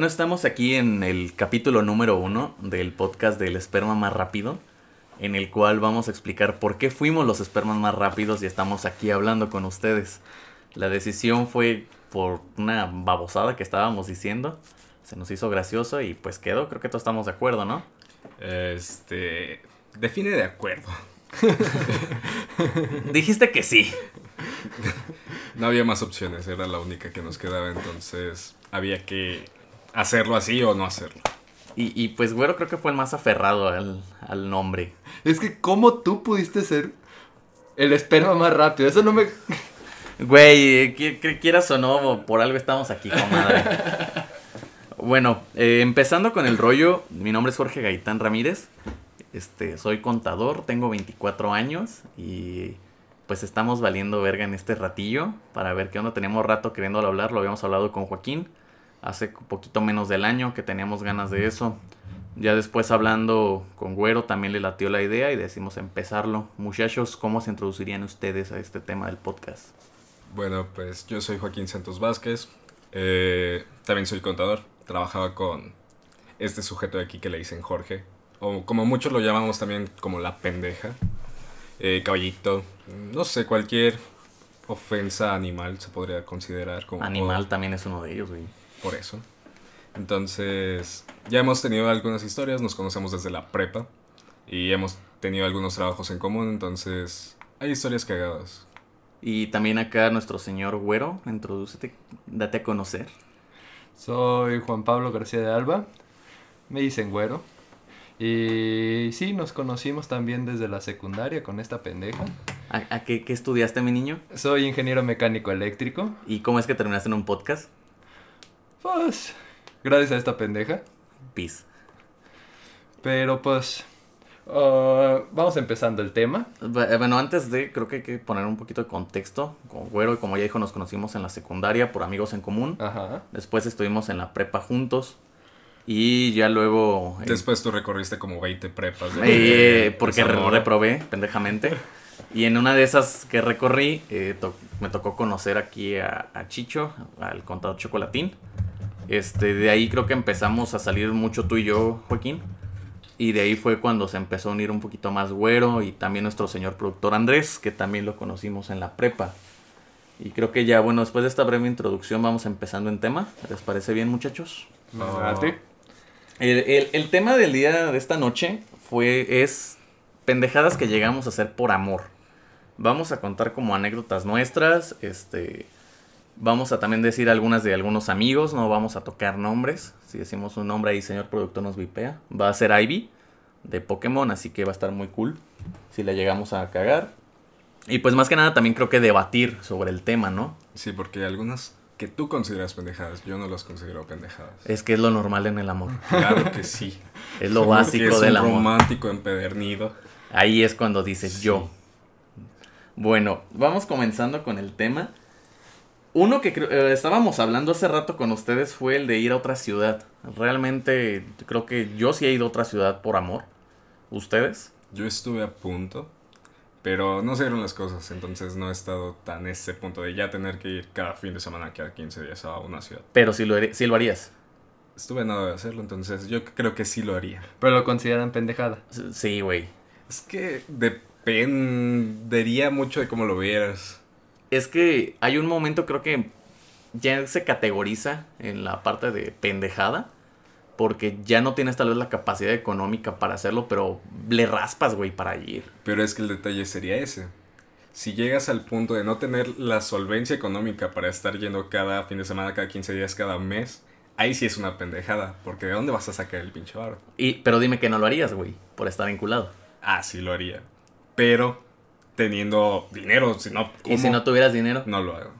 Bueno, estamos aquí en el capítulo número uno del podcast del esperma más rápido, en el cual vamos a explicar por qué fuimos los espermas más rápidos y estamos aquí hablando con ustedes. La decisión fue por una babosada que estábamos diciendo, se nos hizo gracioso y pues quedó, creo que todos estamos de acuerdo, ¿no? Este. Define de acuerdo. Dijiste que sí. No había más opciones, era la única que nos quedaba, entonces había que hacerlo así o no hacerlo. Y, y pues Güero creo que fue el más aferrado al, al nombre. Es que, ¿cómo tú pudiste ser el esperma más rápido? Eso no me. Güey, qui- quieras o no, por algo estamos aquí, comadre. bueno, eh, empezando con el rollo, mi nombre es Jorge Gaitán Ramírez. Este, soy contador, tengo 24 años y pues estamos valiendo verga en este ratillo para ver qué onda. Teníamos rato queriéndolo hablar, lo habíamos hablado con Joaquín hace poquito menos del año que teníamos ganas de eso. Ya después hablando con Güero también le latió la idea y decimos empezarlo. Muchachos, ¿cómo se introducirían ustedes a este tema del podcast? Bueno, pues yo soy Joaquín Santos Vázquez. eh, también soy contador. Trabajaba con este sujeto de aquí que le dicen Jorge. O como muchos lo llamamos también como la pendeja. eh, caballito. No sé, cualquier ofensa animal se podría considerar como. Animal también es uno de ellos, güey. Por eso. Entonces, ya hemos tenido algunas historias, nos conocemos desde la prepa y hemos tenido algunos trabajos en común, entonces hay historias cagadas. Y también acá nuestro señor Güero, introdúcete, date a conocer. Soy Juan Pablo García de Alba. Me dicen güero. Y sí, nos conocimos también desde la secundaria con esta pendeja. ¿A, a qué, qué estudiaste, mi niño? Soy ingeniero mecánico eléctrico. ¿Y cómo es que terminaste en un podcast? Pues, gracias a esta pendeja. Peace. Pero pues, ah, vamos empezando el tema. Bu- Bueno, antes de, creo que hay que poner un poquito de contexto. Con Güero, y como ya dijo, nos conocimos en la secundaria por amigos en común. Ajá. Después estuvimos en la prepa juntos. Y ya luego... eh, Después tú recorriste como 20 prepas. ¿no? Eh, porque Zamora. reprobé, pendejamente. Y en una de esas que recorrí, eh, to- me tocó conocer aquí a, a Chicho, al contador Chocolatín. Este, de ahí creo que empezamos a salir mucho tú y yo, Joaquín. Y de ahí fue cuando se empezó a unir un poquito más Güero y también nuestro señor productor Andrés, que también lo conocimos en la prepa. Y creo que ya, bueno, después de esta breve introducción vamos empezando en tema. ¿Les parece bien, muchachos? No. El, el- el tema del día de esta noche fue es pendejadas que llegamos a hacer por amor. Vamos a contar como anécdotas nuestras, este vamos a también decir algunas de algunos amigos, no vamos a tocar nombres. Si decimos un nombre ahí, señor productor nos vipea. Va a ser Ivy de Pokémon, así que va a estar muy cool si la llegamos a cagar. Y pues más que nada también creo que debatir sobre el tema, ¿no? Sí, porque algunas que tú consideras pendejadas, yo no las considero pendejadas. Es que es lo normal en el amor. Claro que sí. Es lo básico es del un amor. romántico empedernido. Ahí es cuando dices Sí. yo. Bueno, vamos comenzando con el tema. Uno que creo- eh, estábamos hablando hace rato con ustedes fue el de ir a otra ciudad. Realmente creo que yo sí he ido a otra ciudad por amor. ¿Ustedes? Yo estuve a punto, pero no se dieron las cosas, entonces no he estado tan en ese punto de ya tener que ir cada fin de semana, cada 15 días a una ciudad. Pero sí lo, sí lo harías. Estuve a nada de hacerlo, entonces yo creo que sí lo haría. Pero lo consideran pendejada. Sí, güey. Es que dependería mucho de cómo lo vieras. Es que hay un momento creo que ya se categoriza en la parte de pendejada. Porque ya no tienes tal vez la capacidad económica para hacerlo, pero le raspas, güey, para ir. Pero es que el detalle sería ese. Si llegas al punto de no tener la solvencia económica para estar yendo cada fin de semana, cada 15 días, cada mes, ahí sí es una pendejada, porque ¿de dónde vas a sacar el pinche bar? Y, pero dime que no lo harías, güey, por estar vinculado. Ah, sí lo haría. Pero teniendo dinero, si no, Y si no tuvieras dinero, No lo hago.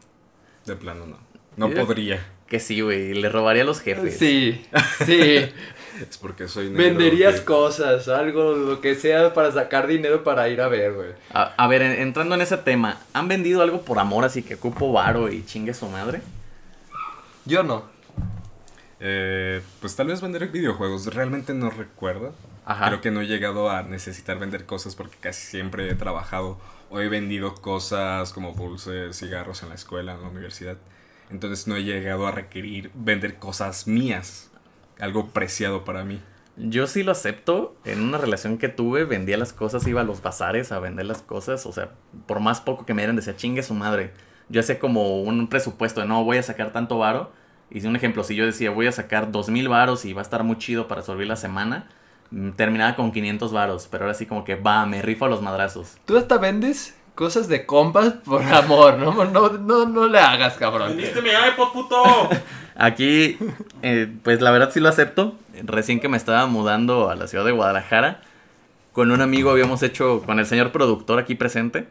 De plano no. No Mira. podría. que sí, güey, le robaría a los jefes. Sí, sí. Es porque soy negro, Venderías cosas, algo, lo que sea para sacar dinero para ir a ver, güey. A, a ver, en- entrando en ese tema, ¿han vendido algo por amor así que ocupo varo y chingue su madre? Yo no. Eh, pues tal vez vender videojuegos. Realmente no recuerdo. Ajá. Creo que no he llegado a necesitar vender cosas porque casi siempre he trabajado o he vendido cosas como dulces, cigarros en la escuela, en la universidad. Entonces no he llegado a requerir vender cosas mías, algo preciado para mí. Yo sí lo acepto. En una relación que tuve, vendía las cosas, iba a los bazares a vender las cosas. O sea, por más poco que me dieran, decía, chingue su madre. Yo hacía como un presupuesto de no voy a sacar tanto varo. Y si un ejemplo, si yo decía voy a sacar dos mil varos y va a estar muy chido para sobrevivir la semana, mm, terminaba con 500 varos. Pero ahora sí como que va, me rifo a los madrazos. Tú hasta vendes cosas de compas por amor, ¿no? No, no, no le hagas, cabrón. ¡Vendiste mi iPod, puto! Aquí, eh, pues la verdad sí lo acepto. Recién que me estaba mudando a la ciudad de Guadalajara, con un amigo habíamos hecho, con el señor productor aquí presente,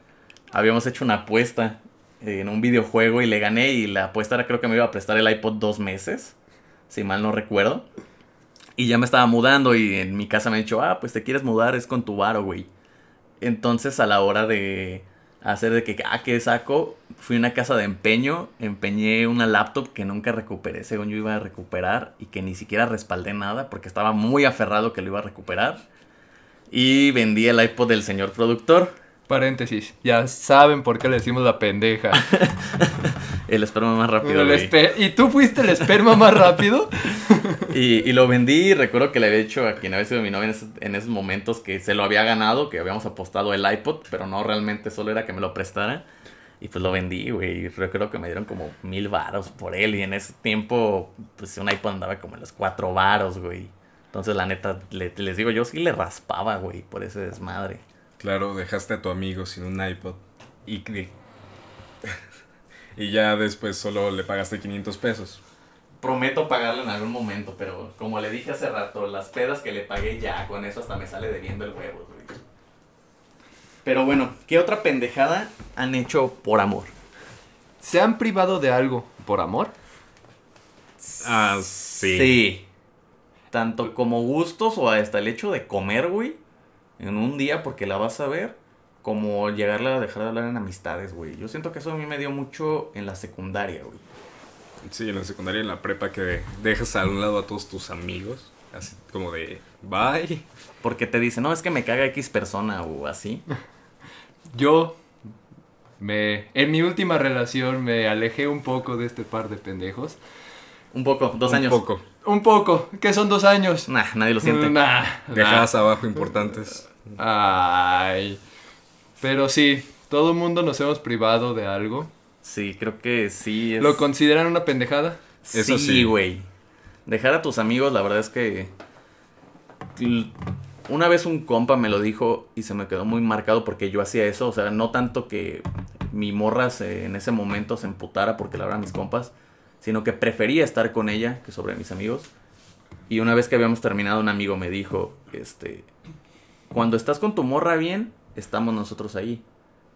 habíamos hecho una apuesta en un videojuego y le gané y la apuesta era creo que me iba a prestar el iPod dos meses, si mal no recuerdo. Y ya me estaba mudando y en mi casa me han dicho, ah, pues te quieres mudar, es con tu varo, güey. Entonces a la hora de hacer de que, ah, que saco, fui a una casa de empeño, empeñé una laptop que nunca recuperé, según yo iba a recuperar, y que ni siquiera respaldé nada porque estaba muy aferrado que lo iba a recuperar. Y vendí el iPod del señor productor. Paréntesis, ya saben por qué le decimos la pendeja. el esperma más rápido. El ¿Y tú fuiste el esperma más rápido? Y, y lo vendí y recuerdo que le había dicho a quien había sido mi novia en esos, en esos momentos que se lo había ganado, que habíamos apostado el iPod, pero no realmente solo era que me lo prestara. Y pues lo vendí, güey. Recuerdo que me dieron como mil varos por él. Y en ese tiempo, pues un iPod andaba como en los cuatro varos, güey. Entonces, la neta, le- les digo, yo sí le raspaba, güey, por ese desmadre. Claro, dejaste a tu amigo sin un iPod. Y, y ya después solo le pagaste 500 pesos. Prometo pagarle en algún momento, pero como le dije hace rato, las pedas que le pagué ya, con eso hasta me sale debiendo el huevo, güey. Pero bueno, ¿qué otra pendejada han hecho por amor? ¿Se han privado de algo por amor? Ah, Sí. Tanto como gustos o hasta el hecho de comer, güey, en un día porque la vas a ver, como llegarle a dejar de hablar en amistades, güey. Yo siento que eso a mí me dio mucho en la secundaria, güey. Sí, en la secundaria, en la prepa, que dejas a un lado a todos tus amigos. Así como de, bye. Porque te dicen, no, es que me caga X persona o así. Yo me en mi última relación me alejé un poco de este par de pendejos. Un poco, dos Un años. poco. Un poco, ¿qué son dos años? Nah, nadie lo siente. Nah, Dejadas abajo importantes. Ay. Pero sí, todo el mundo nos hemos privado de algo. Sí, creo que sí. Es... ¿Lo consideran una pendejada? Eso sí, sí. güey. Dejar a tus amigos, la verdad es que. Una vez un compa me lo dijo y se me quedó muy marcado porque yo hacía eso. O sea, no tanto que mi morra se- en ese momento se emputara porque la eran mis compas, sino que prefería estar con ella que sobre mis amigos. Y una vez que habíamos terminado, un amigo me dijo: Este. Cuando estás con tu morra bien, estamos nosotros ahí.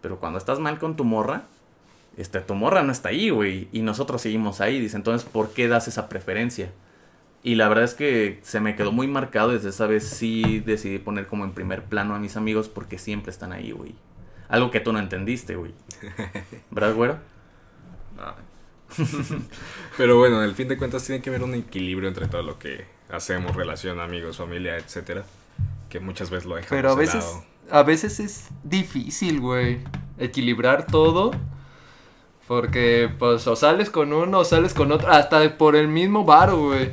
Pero cuando estás mal con tu morra, este, tu morra no está ahí, güey, y nosotros seguimos ahí. Dice, entonces, ¿por qué das esa preferencia? Y la verdad es que se me quedó muy marcado desde esa vez sí decidí poner como en primer plano a mis amigos porque siempre están ahí, güey. Algo que tú no entendiste, güey. ¿Verdad, güero? Pero bueno, al fin de cuentas tiene que haber un equilibrio entre todo lo que hacemos, relación, amigos, familia, etcétera. Que muchas veces lo dejamos Pero a veces, a veces es difícil, güey, equilibrar todo. Porque, pues, o sales con uno o sales con otro, hasta por el mismo varo, güey.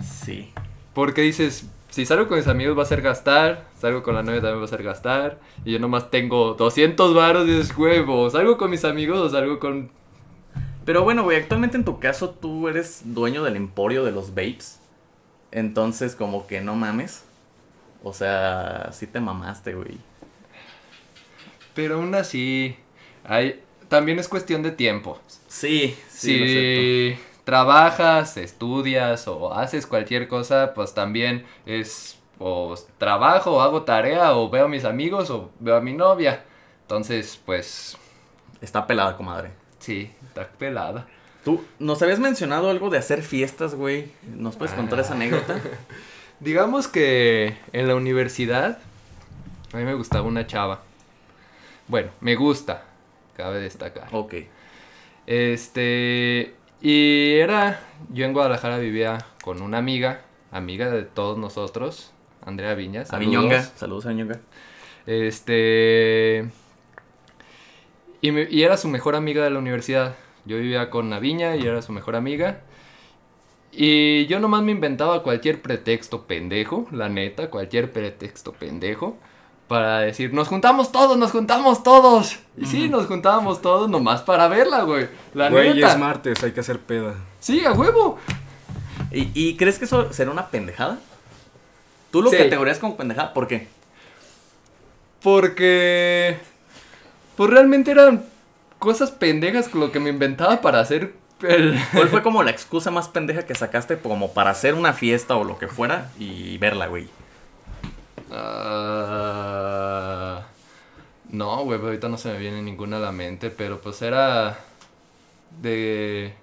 Sí. Porque dices, si salgo con mis amigos va a ser gastar, salgo con la novia también va a ser gastar, y yo nomás tengo 200 varos y dices, huevo, salgo con mis amigos o salgo con... Pero bueno, güey, actualmente en tu caso tú eres dueño del emporio de los vapes. Entonces, como que no mames. O sea, sí te mamaste, güey. Pero aún así, hay... también es cuestión de tiempo. Sí, sí, lo si trabajas, estudias o haces cualquier cosa, pues también es o trabajo, o hago tarea, o veo a mis amigos, o veo a mi novia. Entonces, pues, Está pelada, comadre. sí, está pelada. Tú nos habías mencionado algo de hacer fiestas, güey. ¿Nos puedes contar esa anécdota? Digamos que en la universidad a mí me gustaba una chava. Bueno, me gusta, cabe destacar. ok. Este, y era, yo en Guadalajara vivía con una amiga, amiga de todos nosotros, Andrea Viñas. A saludos. Viñonga. Saludos a Viñonga. Este, y, me- y era su mejor amiga de la universidad. Yo vivía con Naviña y era su mejor amiga. Y yo nomás me inventaba cualquier pretexto pendejo, la neta, cualquier pretexto pendejo, para decir, nos juntamos todos, nos juntamos todos. Y sí, nos juntábamos todos nomás para verla, güey. La Güey, neta. es martes, hay que hacer peda. Sí, a huevo. ¿Y, y crees que eso será una pendejada? ¿Tú lo Sí. categorías como pendejada? ¿Por qué? Porque. Pues realmente eran cosas pendejas con lo que me inventaba para hacer el. ¿Cuál fue como la excusa más pendeja que sacaste como para hacer una fiesta o lo que fuera y verla, güey? Ah, no, güey, ahorita no se me viene ninguna a la mente, pero pues era de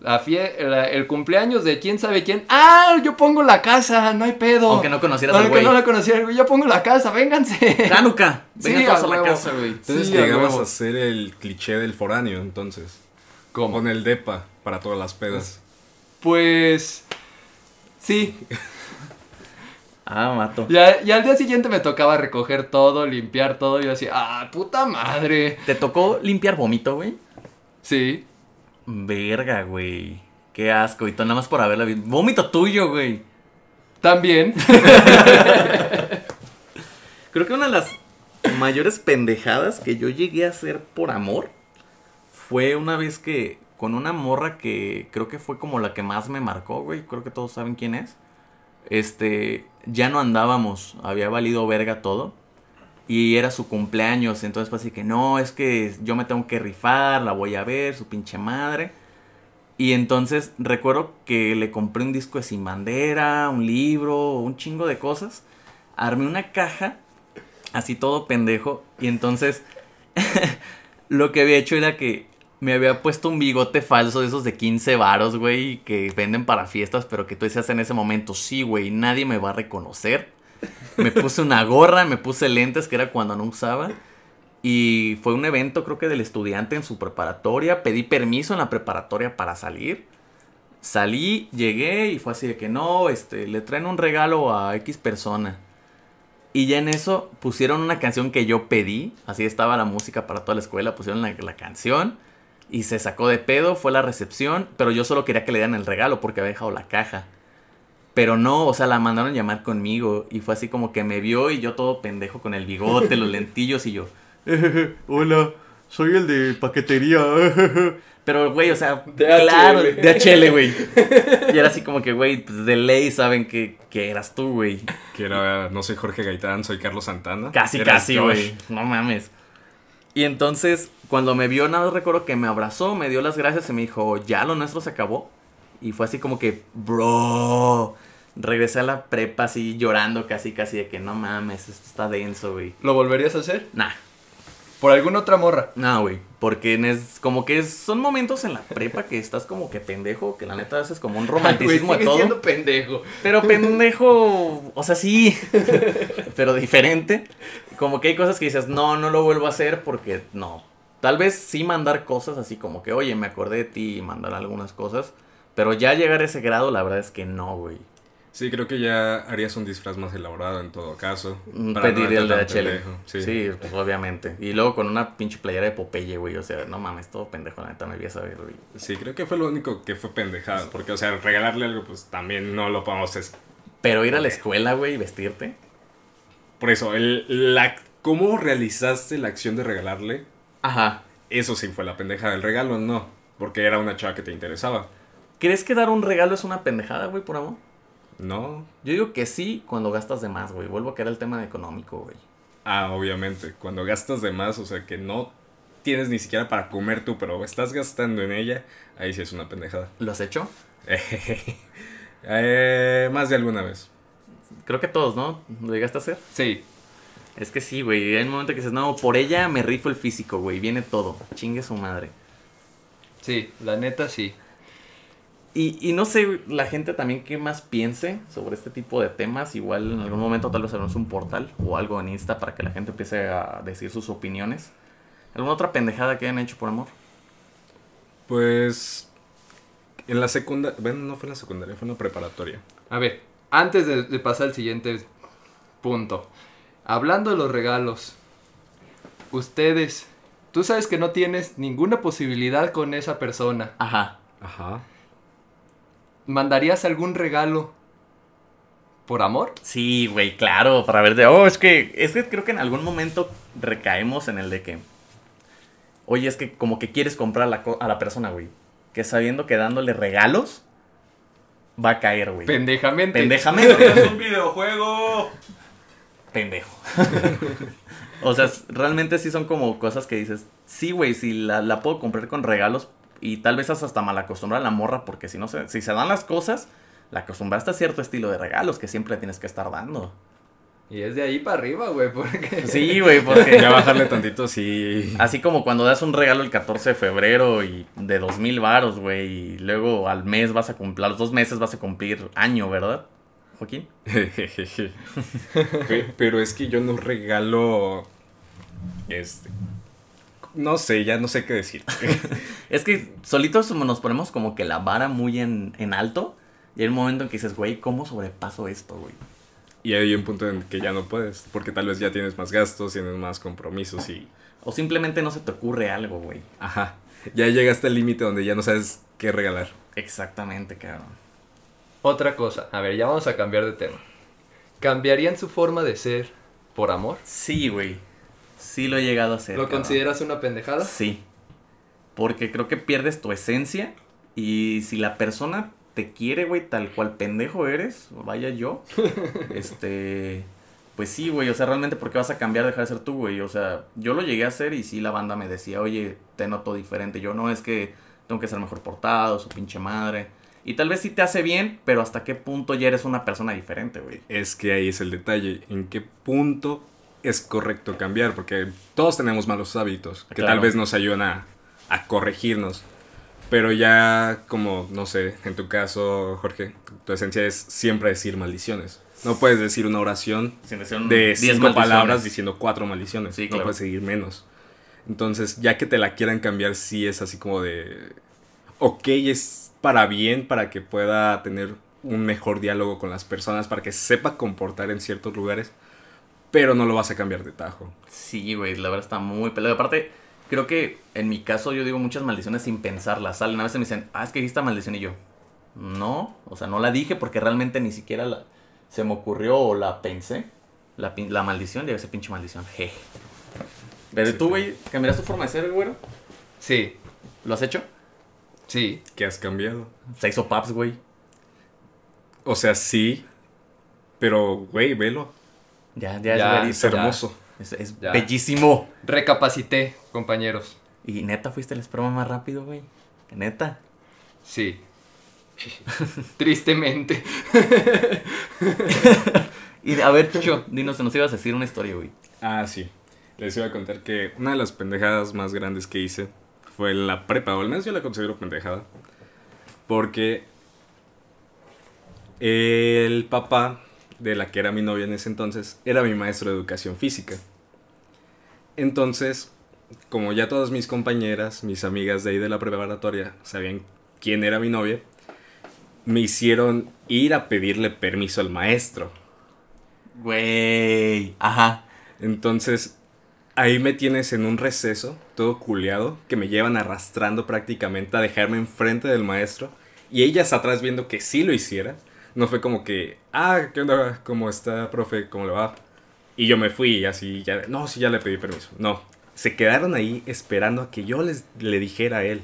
la fie la- el cumpleaños de quién sabe quién. Ah, yo pongo la casa, no hay pedo. Aunque no conocieras al Aunque güey. no la conociera, güey, yo pongo la casa, vénganse. Hanukkah, vengan Sí, todos a a la casa, güey. Entonces Sí, a llegamos huevo. a hacer el cliché del foráneo, entonces. ¿Cómo? Con el depa para todas las pedas. Pues sí, Ah, mato. ya, y al día siguiente me tocaba recoger todo, limpiar todo, y yo así, ah, puta madre. ¿Te tocó limpiar vómito, güey? Sí, Verga, güey. Qué asco. Y tú nada más por haberla visto. Vómito tuyo, güey. también. Creo que una de las mayores pendejadas que yo llegué a hacer por amor fue una vez que con una morra que creo que fue como la que más me marcó, güey. Creo que todos saben quién es. Este, ya no andábamos, había valido verga todo. Y era su cumpleaños, entonces fue así que no, es que yo me tengo que rifar, la voy a ver, su pinche madre. Y entonces recuerdo que le compré un disco de Sin Bandera, un libro, un chingo de cosas. Armé una caja, así todo pendejo. Y entonces lo que había hecho era que me había puesto un bigote falso de esos de 15 varos, güey, que venden para fiestas, pero que tú decías en ese momento, sí, güey, nadie me va a reconocer. Me puse una gorra, me puse lentes, que era cuando no usaba. Y fue un evento, creo que del estudiante en su preparatoria. Pedí permiso en la preparatoria para salir. Salí, llegué y fue así de que no, este, le traen un regalo a X persona. Y ya en eso pusieron una canción que yo pedí. Así estaba la música para toda la escuela. Pusieron la, la canción. Y se sacó de pedo, fue la recepción. Pero yo solo quería que le dieran el regalo porque había dejado la caja. Pero no, o sea, la mandaron llamar conmigo. Y fue así como que me vio y yo todo pendejo con el bigote, los lentillos y yo. Hola, soy el de paquetería. Pero, güey, o sea, DHL. claro, de HL, güey. Y era así como que, güey, pues de ley saben que, que eras tú, güey. Que era, no soy Jorge Gaitán, soy Carlos Santana. Casi, casi, güey. No mames. Y entonces, cuando me vio, nada recuerdo que me abrazó, me dio las gracias y me dijo, ya lo nuestro se acabó. Y fue así como que, bro. Regresé a la prepa así llorando casi, casi de que no mames, esto está denso, güey. ¿Lo volverías a hacer? Nah, Por alguna otra morra. no, güey. Porque es como que son momentos en la prepa que estás como que pendejo, que la neta haces como un romanticismo Güey, de sigue todo. pendejo. Pero pendejo, o sea, sí, pero diferente. Como que hay cosas que dices, no, no lo vuelvo a hacer porque no. Tal vez sí mandar cosas así como que, oye, me acordé de ti y mandar algunas cosas. Pero ya llegar a ese grado, la verdad es que no, güey. Sí, creo que ya harías un disfraz más elaborado en todo caso. Mm, Pedir el de HL. Sí. Sí. pues obviamente. Y luego con una pinche playera de Popeye, güey. O sea, no mames, todo pendejo, la neta me voy a saber, güey. Sí, creo que fue lo único que fue pendejado. Porque, o sea, regalarle algo, pues también no lo podemos. es- Pero ir a la escuela, güey, y vestirte. Por eso, el, la, ¿cómo realizaste la acción de regalarle? Ajá. Eso sí fue la pendejada. El regalo no. Porque era una chava que te interesaba. ¿Crees que dar un regalo es una pendejada, güey, por amor? No. Yo digo que sí cuando gastas de más, güey. Vuelvo a que era el tema económico, güey. Ah, obviamente. Cuando gastas de más, o sea, que no tienes ni siquiera para comer tú, pero estás gastando en ella, ahí sí es una pendejada. ¿Lo has hecho? Eh, más de alguna vez. Creo que todos, ¿no? ¿Lo llegaste a hacer? Sí. Es que sí, güey. Hay un momento que dices, no, por ella me rifo el físico, güey. Viene todo. Chingue su madre. Sí, la neta sí. Y, y no sé, la gente también qué más piense sobre este tipo de temas. Igual en algún momento tal vez haremos un portal o algo en Insta para que la gente empiece a decir sus opiniones. ¿Alguna otra pendejada que hayan hecho por amor? Pues. En la secundaria. Bueno, no fue en la secundaria, fue en la preparatoria. A ver, antes de, de pasar al siguiente punto. Hablando de los regalos, ¿ustedes Tú sabes que no tienes ninguna posibilidad con esa persona. Ajá. Ajá. ¿Mandarías algún regalo por amor? Sí, güey, claro, para ver de, oh, es que, es que creo que en algún momento recaemos en el de que, oye, es que como que quieres comprar la, co- a la persona, güey, que sabiendo que dándole regalos va a caer, güey. Pendejamente. Pendejamente. ¡Es un videojuego! Pendejo. o sea, realmente sí son como cosas que dices, sí, güey, si la, la puedo comprar con regalos y tal vez hasta mal acostumbrar a la morra porque si no se, si se dan las cosas, la acostumbraste a cierto estilo de regalos que siempre tienes que estar dando. Y es de ahí para arriba, güey, porque... Sí, güey, porque Ya bajarle tantito, sí. así como cuando das un regalo el 14 de febrero y de dos mil varos, güey, y luego al mes vas a cumplir, a los dos meses vas a cumplir año, ¿verdad, Joaquín? Pe- Pero es que yo no regalo. Este. No sé, ya no sé qué decir. Es que solitos nos ponemos como que la vara muy en, en alto. Y hay un momento en que dices, güey, ¿cómo sobrepaso esto, güey? Y hay un punto en que ya no puedes, porque tal vez ya tienes más gastos, tienes más compromisos y... O simplemente no se te ocurre algo, güey. Ajá, ya llegaste al límite donde ya no sabes qué regalar. Exactamente, cabrón. Otra cosa, a ver, ya vamos a cambiar de tema. ¿Cambiarían su forma de ser por amor? Sí, güey. Sí lo he llegado a hacer. ¿Lo cabrón. consideras una pendejada? Sí. Porque creo que pierdes tu esencia. Y si la persona te quiere, güey, tal cual pendejo eres, vaya yo. este. Pues sí, güey. O sea, realmente, ¿por qué vas a cambiar, dejar de ser tú, güey? O sea, yo lo llegué a hacer y sí la banda me decía, oye, te noto diferente. Yo no es que tengo que ser mejor portado, su pinche madre. Y tal vez sí te hace bien, pero hasta qué punto ya eres una persona diferente, güey. Es que ahí es el detalle, en qué punto es correcto cambiar, porque todos tenemos malos hábitos que Claro. tal vez nos ayudan a, a corregirnos. Pero ya como, no sé, en tu caso, Jorge, tu esencia es siempre decir maldiciones. No puedes decir una oración decir de 10 cinco palabras diciendo cuatro maldiciones. Sí, No claro. puedes seguir menos. Entonces, ya que te la quieran cambiar, sí es así como de. Ok, es para bien, para que pueda tener un mejor diálogo con las personas, para que sepa comportar en ciertos lugares, pero no lo vas a cambiar de tajo. Sí, güey, la verdad está muy pelado. Aparte, creo que en mi caso yo digo muchas maldiciones sin pensarlas. Salen a veces me dicen, ah, es que dijiste esta maldición y yo, no, o sea, no la dije porque realmente ni siquiera la, se me ocurrió o la pensé. La, la maldición, de esa pinche maldición, je. Pero Sí, tú, güey, ¿cambiarás tu forma de ser, güey? Sí, ¿Lo has hecho? Sí. ¿Qué has cambiado? Se hizo paps, güey. O sea, sí, pero, güey, velo. Ya, ya, Ya, es Es hermoso. Es, es Ya. bellísimo. Recapacité, compañeros. Y neta, fuiste el esperma más rápido, güey. Neta. Sí. Tristemente. Y a ver, Chucho, dinos, nos ibas a decir una historia, güey. Ah, sí. Les iba a contar que una de las pendejadas más grandes que hice fue la prepa, o al menos yo la considero pendejada. Porque el papá de la que era mi novia en ese entonces era mi maestro de educación física. Entonces, como ya todas mis compañeras, mis amigas de ahí de la preparatoria sabían quién era mi novia, me hicieron ir a pedirle permiso al maestro. Güey. Ajá. Entonces, ahí me tienes en un receso, todo culeado, que me llevan arrastrando prácticamente a dejarme enfrente del maestro. Y ellas atrás viendo que sí lo hiciera. No fue como que, ah, ¿qué onda? ¿Cómo está, profe? ¿Cómo le va? Y yo me fui y así, ya, no, sí, ya le pedí permiso. No, se quedaron ahí esperando a que yo les, le dijera a él.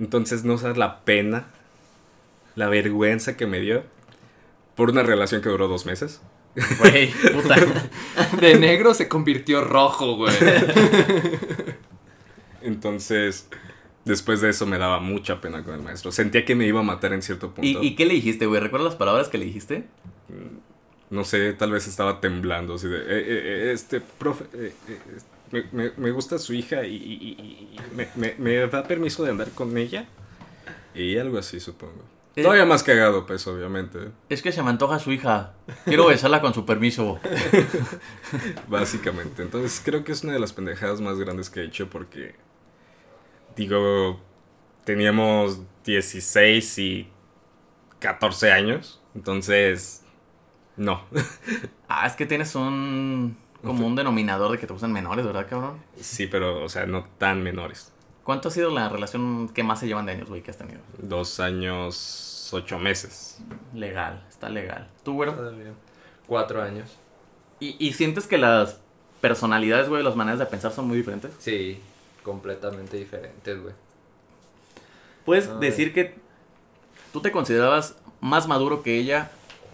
Entonces, no sabes la pena, la vergüenza que me dio por una relación que duró dos meses. Güey, puta. De negro se convirtió rojo, güey. Entonces, después de eso me daba mucha pena con el maestro. Sentía que me iba a matar en cierto punto. ¿Y, ¿Y qué le dijiste, güey? ¿Recuerdas las palabras que le dijiste? No sé, tal vez estaba temblando. Así de, "Eh, eh, eh, este, profe, eh, eh, me, me- me gusta su hija y, y- y- y me, me- me da permiso de andar con ella. Y algo así, supongo. Eh. Todavía más cagado, pues, obviamente. Es que se me antoja su hija. Quiero besarla con su permiso. Básicamente. Entonces, creo que es una de las pendejadas más grandes que he hecho porque, digo, teníamos 16 y 14 años. Entonces, no. Ah, es que tienes un... como un denominador de que te gustan menores, ¿verdad, cabrón? Sí, pero, o sea, no tan menores. ¿Cuánto ha sido la relación que más se llevan de años, güey, que has tenido? Dos años, ocho meses. Legal, está legal. ¿Tú, güero? Cuatro años. ¿Y, y sientes que las personalidades, güey, las maneras de pensar son muy diferentes? Sí, completamente diferentes, güey. ¿Puedes Ay. decir que tú te considerabas más maduro que ella?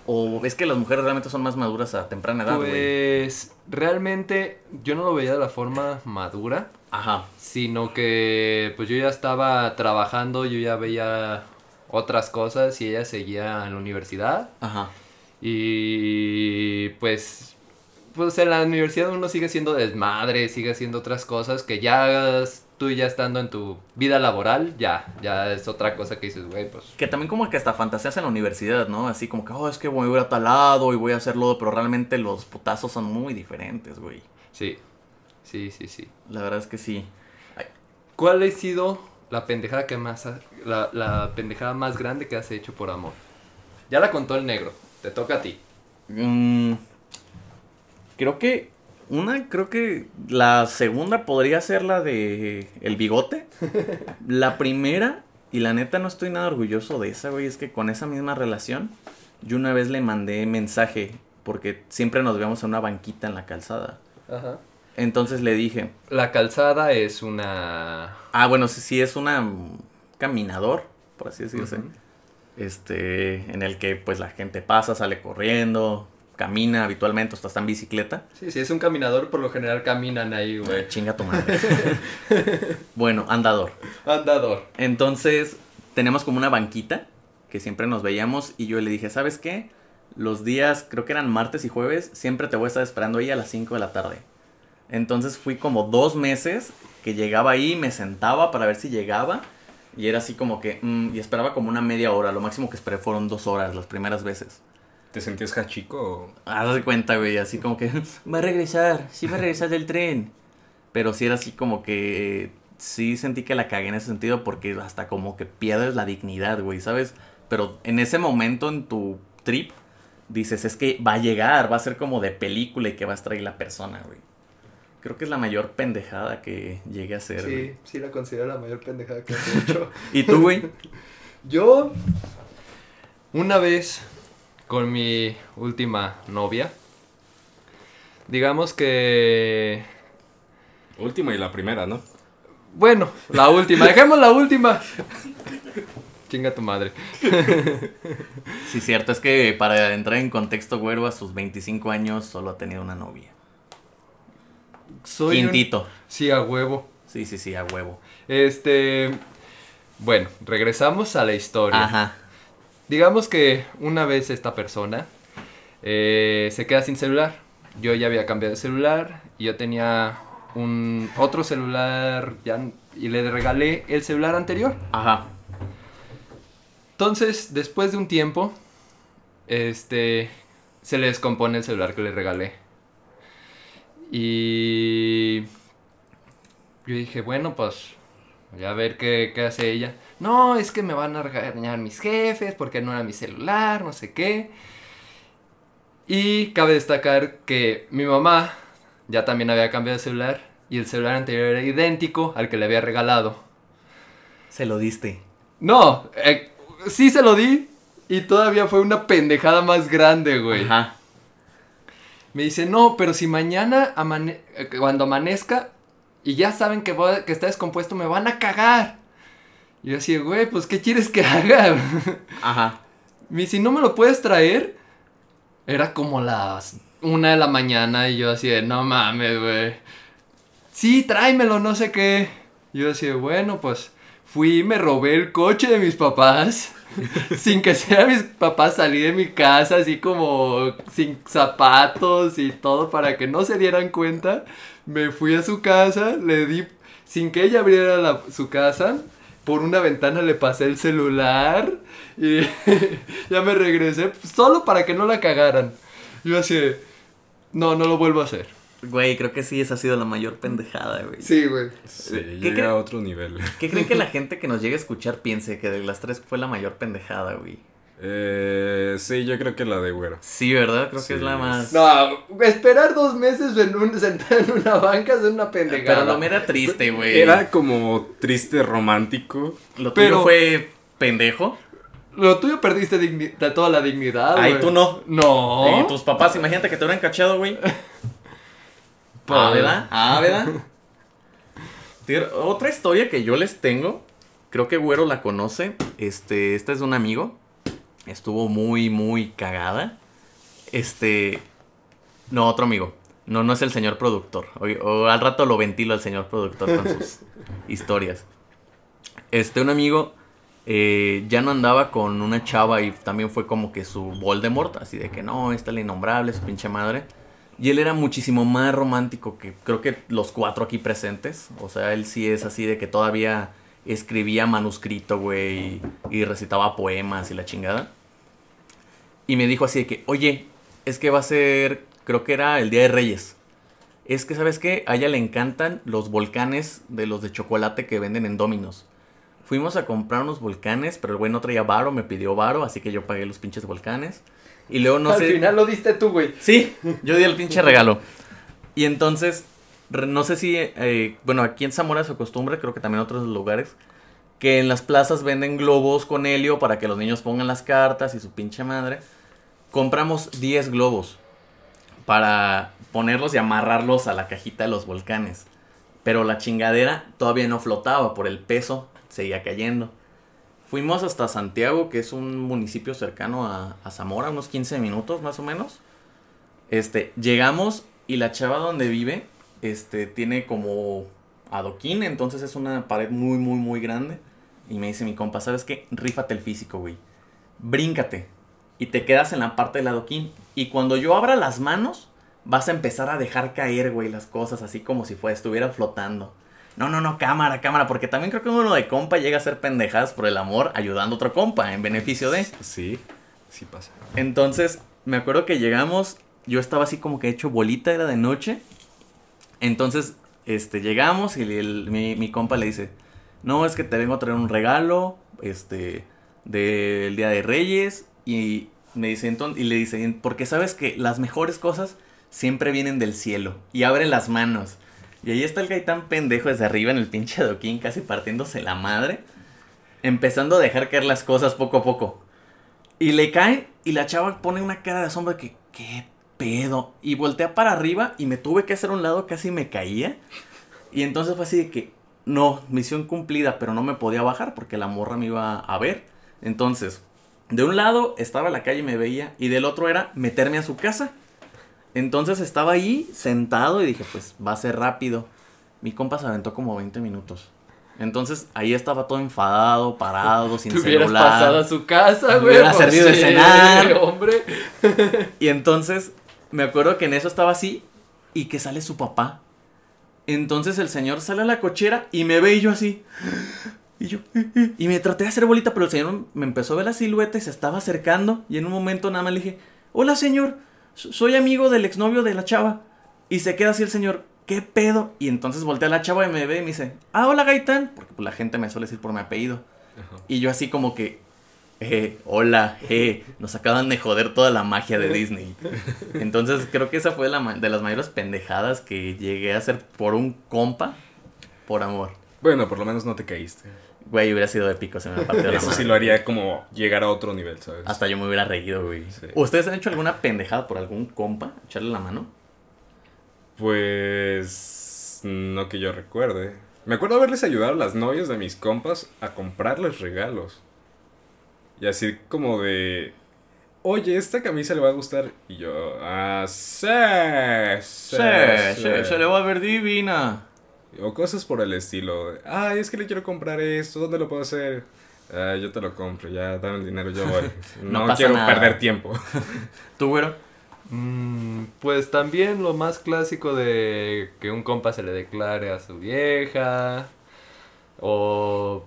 ¿O es que las mujeres realmente son más maduras a temprana edad, güey? Pues realmente yo no lo veía de la forma madura, Ajá. sino que pues yo ya estaba trabajando, yo ya veía otras cosas y ella seguía en la universidad Ajá. y pues pues en la universidad uno sigue siendo desmadre, sigue haciendo otras cosas que ya tú ya estando en tu vida laboral, ya, ya es otra cosa que dices, güey, pues Que también como que hasta fantaseas en la universidad, ¿no? Así como que, oh, es que voy a ir a tal lado y voy a hacerlo, pero realmente los putazos son muy diferentes, güey. sí, sí, sí, sí. La verdad es que sí. Ay, ¿Cuál ha sido la pendejada que más ha- la, la pendejada más grande que has hecho por amor? Ya la contó el negro, te toca a ti. mm, creo que una, creo que la segunda podría ser la de el bigote. la primera, y la neta no estoy nada orgulloso de esa, güey, es que con esa misma relación, yo una vez le mandé mensaje, porque siempre nos veíamos en una banquita en la calzada. Ajá. Entonces le dije, La calzada es una Ah, bueno, sí, sí, es una caminador, por así decirse. Este, en el que pues la gente pasa, sale corriendo, camina habitualmente, hasta está en bicicleta. Sí, sí, es un caminador, por lo general caminan ahí, güey. Güey, chinga tu madre. bueno, andador. Andador. Entonces, tenemos como una banquita que siempre nos veíamos y yo le dije, ¿sabes qué? Los días, creo que eran martes y jueves, siempre te voy a estar esperando ahí a las 5 de la tarde. Entonces fui como dos meses que llegaba ahí, me sentaba para ver si llegaba y era así como que, mm, y esperaba como una media hora, lo máximo que esperé fueron dos horas las primeras veces. ¿Te sentías hachico o Haz de cuenta, güey, así como que va a regresar, sí va a regresar del tren. Pero sí era así como que sí sentí que la cagué en ese sentido porque hasta como que pierdes la dignidad, güey, ¿sabes? Pero en ese momento en tu trip dices, es que va a llegar, va a ser como de película y que va a estar ahí la persona, güey. Creo que es la mayor pendejada que llegué a hacer, güey. Sí, sí la considero la mayor pendejada que has hecho. ¿Y tú, güey? Yo, una vez, con mi última novia, digamos que... última y la primera, ¿no? Bueno, la última, dejemos la última. Chinga tu madre. Sí, cierto, es que para entrar en contexto, güero, a sus 25 años solo ha tenido una novia. Soy un- Quintito. Sí, a huevo. Sí, sí, sí, a huevo. Este... Bueno, regresamos a la historia. Ajá. Digamos que una vez esta persona eh, se queda sin celular. Yo ya había cambiado de celular y yo tenía un otro celular ya, y le regalé el celular anterior. Ajá. Entonces, después de un tiempo, este, se le descompone el celular que le regalé. Y yo dije, bueno, pues, voy a ver qué, qué hace ella. No, es que me van a regañar mis jefes porque no era mi celular, no sé qué. Y cabe destacar que mi mamá ya también había cambiado de celular y el celular anterior era idéntico al que le había regalado. Se lo diste. No, eh, sí se lo di y todavía fue una pendejada más grande, güey. Ajá. Me dice, no, pero si mañana amane- eh, cuando amanezca y ya saben que, voy- que está descompuesto, me van a cagar. Y yo así, güey, pues ¿qué quieres que haga? Ajá. Me dice, ¿no me lo puedes traer? Era como las una de la mañana y yo así de, no mames, güey. Sí, tráemelo, no sé qué. Y yo así de, bueno, pues fui y me robé el coche de mis papás. Sin que sea mis papás, salí de mi casa así como sin zapatos y todo para que no se dieran cuenta. Me fui a su casa, le di, sin que ella abriera la- su casa, por una ventana le pasé el celular y ya me regresé pues, solo para que no la cagaran. Yo así, no, no lo vuelvo a hacer. Güey, creo que sí, esa ha sido la mayor pendejada, güey. Sí, güey. Sí, ¿Qué llega a otro nivel. ¿Qué creen que la gente que nos llegue a escuchar piense que de las tres fue la mayor pendejada, güey? Eh, sí, yo creo que la de güero. Sí, ¿verdad? Creo que es la más... No, esperar dos meses en un, sentado en una banca es una pendejada. Pero no me era triste, güey. Era como triste romántico. Lo tuyo Pero- fue pendejo. Lo tuyo perdiste digni- de toda la dignidad, Ay, güey. tú no. No. Y tus papás, imagínate que te hubieran cachado, güey. Ah, ¿verdad? Ah, ¿verdad? Otra historia que yo les tengo, creo que Güero la conoce. Este, esta es de un amigo. Estuvo muy, muy cagada. Este. No, otro amigo. No, no es el señor productor. O, o al rato lo ventilo al señor productor con sus historias. Este, un amigo eh, ya no andaba con una chava y también fue como que su Voldemort, así de que no, esta es la innombrable, su pinche madre. Y él era muchísimo más romántico que creo que los cuatro aquí presentes. O sea, él sí es así de que todavía escribía manuscrito, güey, y, recitaba poemas y la chingada. Y me dijo así de que, oye, es que va a ser, creo que era el Día de Reyes. Es que, ¿sabes qué? A ella le encantan los volcanes de los de chocolate que venden en Dominos. Fuimos a comprar unos volcanes, pero el güey no traía varo, me pidió varo, así que yo pagué los pinches volcanes. Y luego no Al sé... final lo diste tú, güey. Sí, yo di el pinche regalo. Y entonces, no sé si, eh, bueno, aquí en Zamora se acostumbra, creo que también en otros lugares, que en las plazas venden globos con helio para que los niños pongan las cartas y su pinche madre. Compramos 10 globos para ponerlos y amarrarlos a la cajita de los volcanes. Pero la chingadera todavía no flotaba por el peso, seguía cayendo. Fuimos hasta Santiago, que es un municipio cercano a, Zamora, unos 15 minutos más o menos. Este, llegamos y la chava donde vive, este, tiene como adoquín, entonces es una pared muy, muy, muy grande. Y me dice mi compa, ¿sabes qué? Rífate el físico, güey. Bríncate. Y te quedas en la parte del adoquín. Y cuando yo abra las manos, vas a empezar a dejar caer, güey, las cosas así como si fuera, estuviera flotando. No, no, no, cámara, cámara, porque también creo que uno de compa llega a ser pendejadas por el amor ayudando a otro compa en beneficio de. Sí, sí pasa. Entonces, me acuerdo que llegamos, yo estaba así como que hecho bolita, era de noche. Entonces, este, llegamos y el- mi, mi compa le dice, no, es que te vengo a traer un regalo, este, del Día de Reyes. Y me dice, entonces, y le dice, porque sabes que las mejores cosas siempre vienen del cielo. Y abre las manos. Y ahí está el gaitán pendejo desde arriba en el pinche adoquín, casi partiéndose la madre. Empezando a dejar caer las cosas poco a poco. Y le cae y la chava pone una cara de asombro que, ¿qué pedo? Y voltea para arriba y me tuve que hacer un lado, casi me caía. Y entonces fue así de que, no, misión cumplida, pero no me podía bajar porque la morra me iba a ver. Entonces, de un lado estaba la calle y me veía, y del otro era meterme a su casa. Entonces estaba ahí sentado y dije, pues va a ser rápido. Mi compa se aventó como 20 minutos. Entonces ahí estaba todo enfadado, parado, sin Te hubieras celular. pasado a su casa, güey. hubiera servido de cenar. hombre. Y entonces me acuerdo que en eso estaba así y que sale su papá. Entonces el señor sale a la cochera y me ve y yo así. Y yo, y me traté de hacer bolita, pero el señor me empezó a ver la silueta y se estaba acercando. Y en un momento nada más le dije, hola señor, soy amigo del exnovio de la chava. Y se queda así el señor, ¿qué pedo? Y entonces voltea a la chava y me ve y me dice, ah, hola Gaitán, porque pues, la gente me suele decir por mi apellido. Y yo así como que, eh, hola, eh, nos acaban de joder toda la magia de Disney. Entonces creo que esa fue la de las mayores pendejadas que llegué a hacer por un compa, por amor. Bueno, por lo menos no te caíste. Güey, hubiera sido épico si me partido la Eso sí lo haría como llegar a otro nivel, ¿sabes? Hasta yo me hubiera reído, güey. Sí. ¿Ustedes han hecho alguna pendejada por algún compa? ¿Echarle la mano? Pues no que yo recuerde. Me acuerdo haberles ayudado a las novias de mis compas a comprarles regalos. Y así como de, oye, esta camisa le va a gustar. Y yo, ah, sí, sí, sí. se le va a ver divina. O cosas por el estilo. Ah, es que le quiero comprar esto, ¿dónde lo puedo hacer? Ah, yo te lo compro, ya dame el dinero, yo voy. No quiero nada. perder tiempo. ¿Tú, güero? Mm, pues también lo más clásico de que un compa se le declare a su vieja. O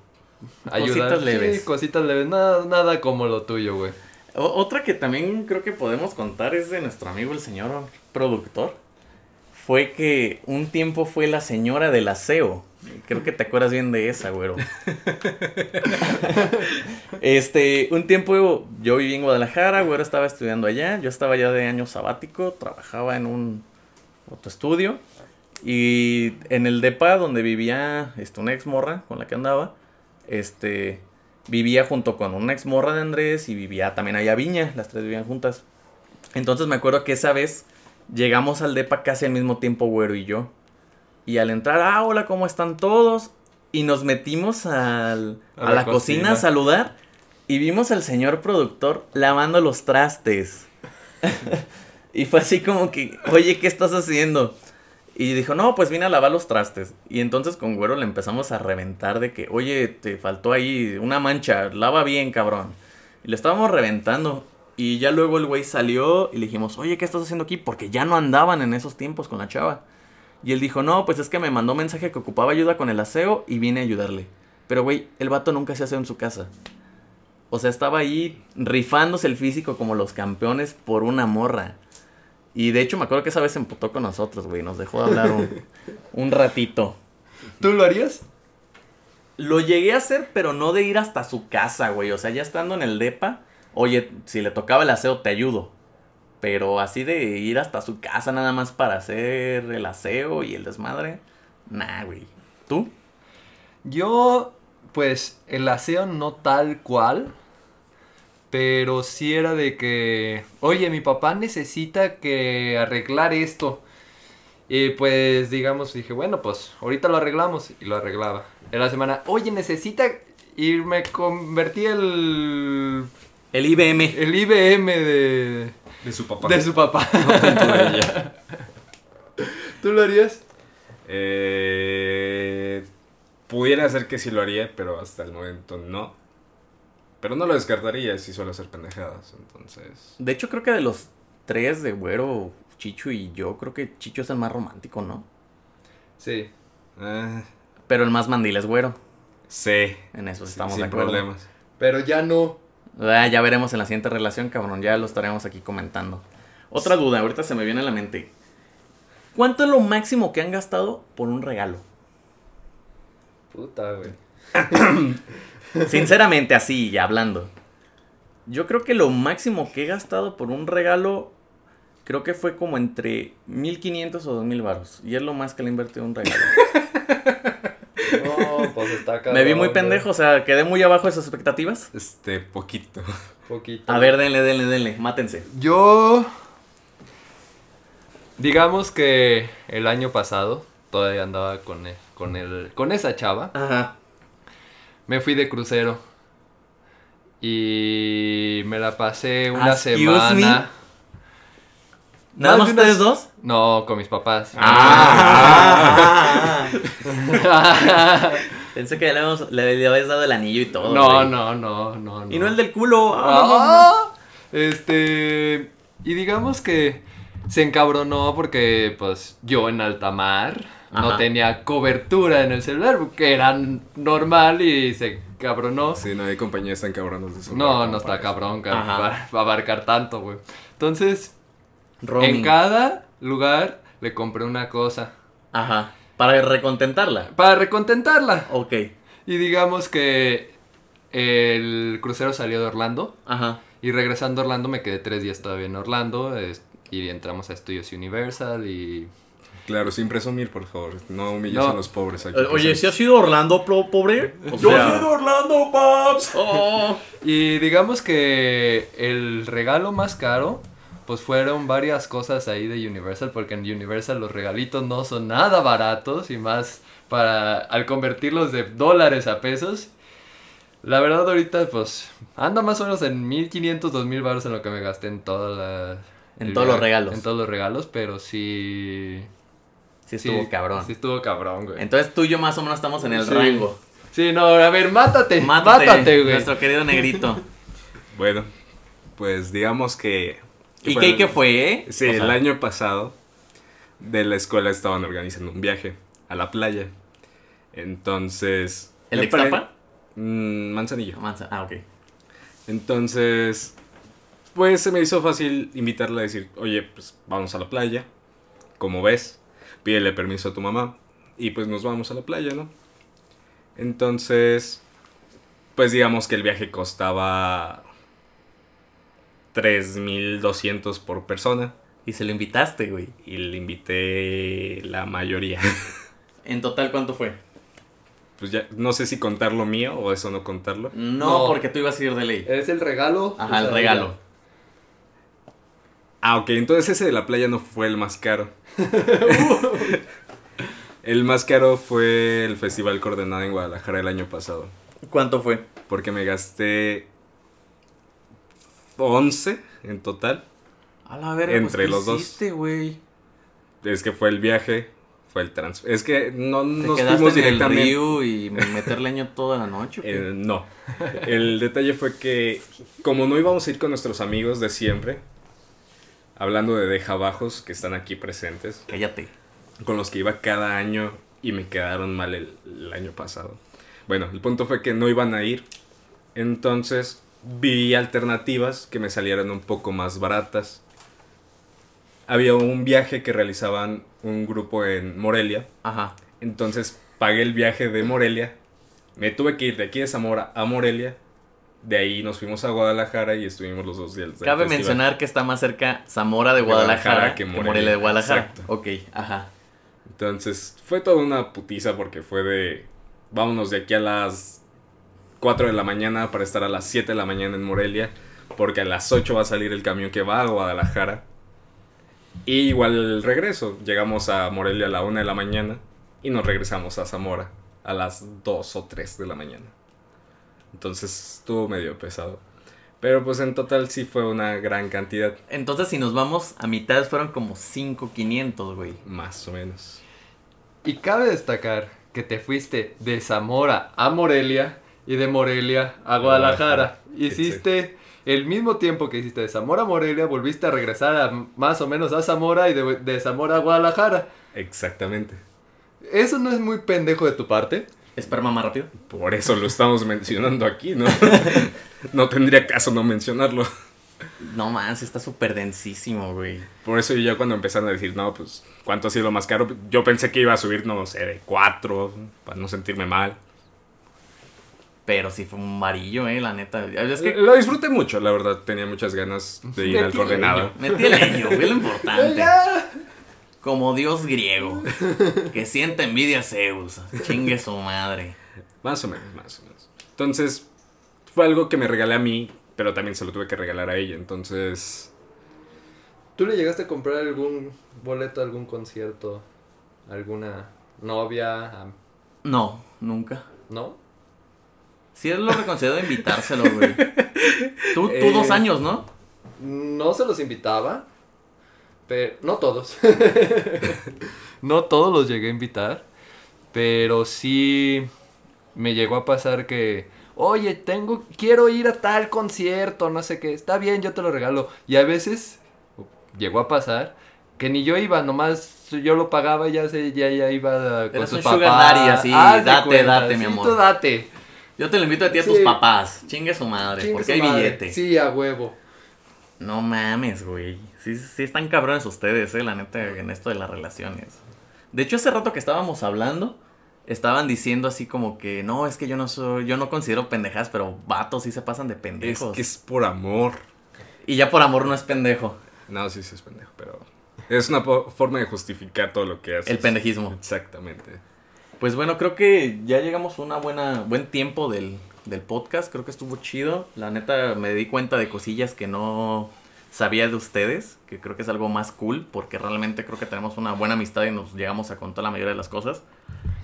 Cositas sí, leves. cositas leves. Nada, nada como lo tuyo, güey. O- Otra que también creo que podemos contar es de nuestro amigo el señor productor. Fue que un tiempo fue la señora del aseo Creo que te acuerdas bien de esa, güero. este, un tiempo yo viví en Guadalajara, güero estaba estudiando allá, yo estaba ya de año sabático, trabajaba en un fotoestudio y en el depa donde vivía este, una ex morra con la que andaba, este, vivía junto con una ex morra de Andrés y vivía también allá Viña, las tres vivían juntas. Entonces me acuerdo que esa vez llegamos al depa casi al mismo tiempo, güero y yo. Y al entrar, ah, hola, ¿cómo están todos? Y nos metimos al, a, la, cocina. a saludar y vimos al señor productor lavando los trastes. y fue así como que, oye, ¿qué estás haciendo? Y dijo, no, pues vine a lavar los trastes. Y entonces con Güero le empezamos a reventar de que, oye, te faltó ahí una mancha, lava bien, cabrón. Y le estábamos reventando. Y ya luego el güey salió y le dijimos, oye, ¿qué estás haciendo aquí? Porque ya no andaban en esos tiempos con la chava. Y él dijo, no, pues es que me mandó mensaje que ocupaba ayuda con el aseo y vine a ayudarle. Pero güey, el vato nunca se hace en su casa. O sea, estaba ahí rifándose el físico como los campeones por una morra. Y de hecho me acuerdo que esa vez se emputó con nosotros, güey. Nos dejó hablar un, un ratito. ¿Tú lo harías? Lo llegué a hacer, pero no de ir hasta su casa, güey. O sea, ya estando en el DEPA, oye, si le tocaba el aseo, te ayudo. Pero así de ir hasta su casa nada más para hacer el aseo y el desmadre. Nah, güey. ¿Tú? Yo, pues, el aseo no tal cual. Pero sí era de que, oye, mi papá necesita que arreglar esto. Y pues, digamos, dije, bueno, pues ahorita lo arreglamos. Y lo arreglaba. En la semana, oye, necesita irme, convertí el... El IBM. El IBM de... De su papá. De su papá. No tanto de ella. ¿Tú lo harías? Eh, pudiera ser que sí lo haría, pero hasta el momento no. Pero no lo descartaría si suele hacer pendejadas, entonces... De hecho, creo que de los tres, de Güero, Chicho y yo, creo que Chicho es el más romántico, ¿no? Sí. Eh, Pero el más mandil es Güero. sí. En eso sí, estamos sin de acuerdo. problemas. Pero ya no. Ah, ya veremos en la siguiente relación, cabrón. Ya lo estaremos aquí comentando. Otra duda, ahorita se me viene a la mente. ¿Cuánto es lo máximo que han gastado por un regalo? Puta, güey. Sinceramente, así, hablando. Yo creo que lo máximo que he gastado por un regalo, creo que fue como entre 1500 o 2000 baros. Y es lo más que le he invertido en un regalo. No, pues está cabrón. me vi muy pendejo, o sea, quedé muy abajo de sus expectativas. Este, poquito. Poquito. A ver, denle, denle, denle, mátense. Yo. Digamos que el año pasado todavía andaba con, el- con, el, con esa chava. Ajá. Me fui de crucero. Y me la pasé una Excuse semana. ¿Nada Más más de unas- ustedes dos? No, con mis papás. Ah. Pensé que ya le, habíamos- le- le habías dado el anillo y todo. no, no, no, no, no. Y no el del culo. Ah, Este. Y digamos que se encabronó porque, pues, yo en alta mar no tenía cobertura en el celular, que era normal y se cabronó. Sí, no hay compañías tan cabronas de eso. No, no está cabrón ca- Ajá. para, para abarcar tanto, güey. Entonces, Roaming. en cada lugar le compré una cosa Ajá. Para recontentarla. para recontentarla. Ok. Y digamos que el crucero salió de Orlando. Ajá. Y regresando a Orlando me quedé tres días todavía en Orlando. es- y entramos a Estudios Universal y... Claro, sin presumir, por favor. No humilles No. a los pobres aquí. Eh, Oye. ¿si ha sido Orlando, pro- pobre? O Yo sea- soy de Orlando, paps. Oh. Y digamos que el regalo más caro, pues fueron varias cosas ahí de Universal, porque en Universal los regalitos no son nada baratos y más para al convertirlos de dólares a pesos. La verdad ahorita pues anda más o menos en 1500, 2000 baros en lo que me gasté en toda la... En todos los regalos. En todos los regalos, pero sí... Sí estuvo cabrón. Sí estuvo cabrón, güey. Entonces tú y yo más o menos estamos en el Sí. rango. Sí, no, a ver, mátate, Mátate, mátate, güey. Nuestro querido negrito. Bueno, pues digamos que... ¿Y qué, qué fue, eh? Sí, O sea, el año pasado de la escuela estaban organizando un viaje a la playa. Entonces... ¿El de pare-? Mm, Manzanillo. Manza- Ah, ok. Entonces, pues se me hizo fácil invitarla a decir, oye, pues vamos a la playa. Como ves, pídele permiso a tu mamá. y pues nos vamos a la playa, ¿no? Entonces, pues digamos que el viaje costaba 3.200 por persona Y se lo invitaste, güey. y le invité la mayoría. En total, ¿cuánto fue? Pues ya, no sé si contar lo mío o eso no contarlo. No, No. porque tú ibas a ir de ley. Es el regalo. Ajá, el regalo. Ah, ok, entonces ese de la playa no fue el más caro. el más caro fue el Festival Coordenada en Guadalajara el año pasado. ¿Cuánto fue? Porque me gasté 11 en total. A la verga, Entre pues, ¿qué los dos. hiciste, güey? Es que fue el viaje, fue el transporte. Es que no ¿Te nos quedaste fuimos en el río y meter leño toda la noche? Eh, no. El detalle fue que, como no íbamos a ir con nuestros amigos de siempre, hablando de Deja Bajos, que están aquí presentes, Cállate. con los que iba cada año y me quedaron mal el, el año pasado. Bueno, el punto fue que no iban a ir. Entonces vi alternativas que me salieran un poco más baratas. Había un viaje que realizaban un grupo en Morelia. Ajá. Entonces pagué el viaje de Morelia. Me tuve que ir de aquí de Zamora a Morelia. De ahí nos fuimos a Guadalajara y estuvimos los dos días. Cabe festival. mencionar que está más cerca Zamora de De Guadalajara, Guadalajara que que Morelia, Morelia. de Guadalajara. Exacto. Ok, ajá. Entonces fue toda una putiza porque fue de vámonos de aquí a las 4 de la mañana para estar a las 7 de la mañana en Morelia porque a las 8 va a salir el camión que va a Guadalajara. Y igual el regreso, llegamos a Morelia a la 1 de la mañana y nos regresamos a Zamora a las 2 o 3 de la mañana. Entonces estuvo medio pesado. Pero pues en total sí fue una gran cantidad, Entonces, si nos vamos a mitad, fueron como 5,500, güey. más o menos. Y cabe destacar que te fuiste de Zamora a Morelia y de Morelia a Guadalajara. Hiciste el mismo tiempo que hiciste de Zamora a Morelia, volviste a regresar a, más o menos a Zamora y de, de Zamora a Guadalajara. Exactamente. Eso no es muy pendejo de tu parte. Esperma más rápido. Por eso lo estamos mencionando aquí, ¿no? no tendría caso no mencionarlo. No más, está súper densísimo, güey. Por eso ya cuando empezaron a decir, no, pues, ¿cuánto ha sido lo más caro? Yo pensé que iba a subir, no sé, de cuatro, para no sentirme mal. Pero sí fue un varillo, eh, la neta. Es que Lo disfruté mucho, la verdad. Tenía muchas ganas de ir al coordenado. metí el leño, güey, lo importante. Como dios griego. Que siente envidia a Zeus. Chingue su madre. Más o menos, más o menos. Entonces, fue algo que me regalé a mí, pero también se lo tuve que regalar a ella. Entonces, ¿Tú le llegaste a comprar algún boleto a algún concierto? ¿Alguna novia? No, nunca. ¿No? Sí es lo reconocido de invitárselo, güey. Tú, tú Eh. dos años, ¿no? No se los invitaba, pero no todos. no todos los llegué a invitar, pero sí me llegó a pasar que, oye, tengo, quiero ir a tal concierto, no sé qué, está bien, yo te lo regalo. Y a veces llegó a pasar que ni yo iba, nomás yo lo pagaba, ya sé, ya, ya iba con sugar daddy, así, date, date, mi amor. tú date. Yo te lo invito a ti a Sí. tus papás. Chingue su madre, Chingue porque su hay madre. billete. Sí, a huevo. No mames, güey. Sí, sí están cabrones ustedes, eh, la neta, en esto de las relaciones. De hecho, hace rato que estábamos hablando, estaban diciendo así como que, no, es que yo no soy, yo no considero pendejas, pero vatos sí se pasan de es pendejos. que es por amor. Y ya por amor no es pendejo, No, sí, sí es pendejo, pero es una forma de justificar todo lo que haces. el pendejismo. Exactamente. Pues bueno, creo que ya llegamos a una buena, buen tiempo del, del podcast. Creo que estuvo chido. La neta me di cuenta de cosillas que no sabía de ustedes, que creo que es algo más cool, porque realmente creo que tenemos una buena amistad y nos llegamos a contar la mayoría de las cosas.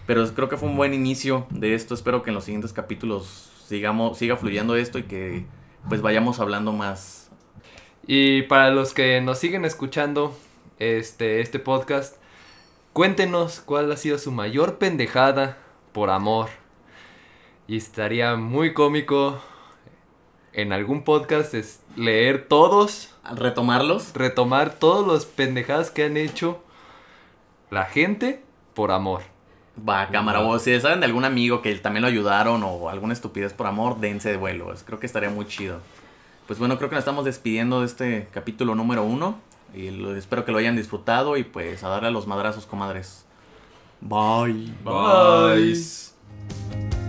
Pero creo que fue un buen inicio de esto. Espero que en los siguientes capítulos sigamos, siga fluyendo esto y que pues vayamos hablando más. Y para los que nos siguen escuchando este, este podcast, cuéntenos cuál ha sido su mayor pendejada por amor. Y estaría muy cómico en algún podcast es leer todos, retomarlos, retomar todos los pendejadas que han hecho la gente por amor. va cámara. O si saben de algún amigo que también lo ayudaron o alguna estupidez por amor, dense de vuelo. Creo que estaría muy chido. Pues bueno, creo que nos estamos despidiendo de este capítulo número uno. Y lo- espero que lo hayan disfrutado y pues a darle a los madrazos, comadres. Bye. Bye. Bye.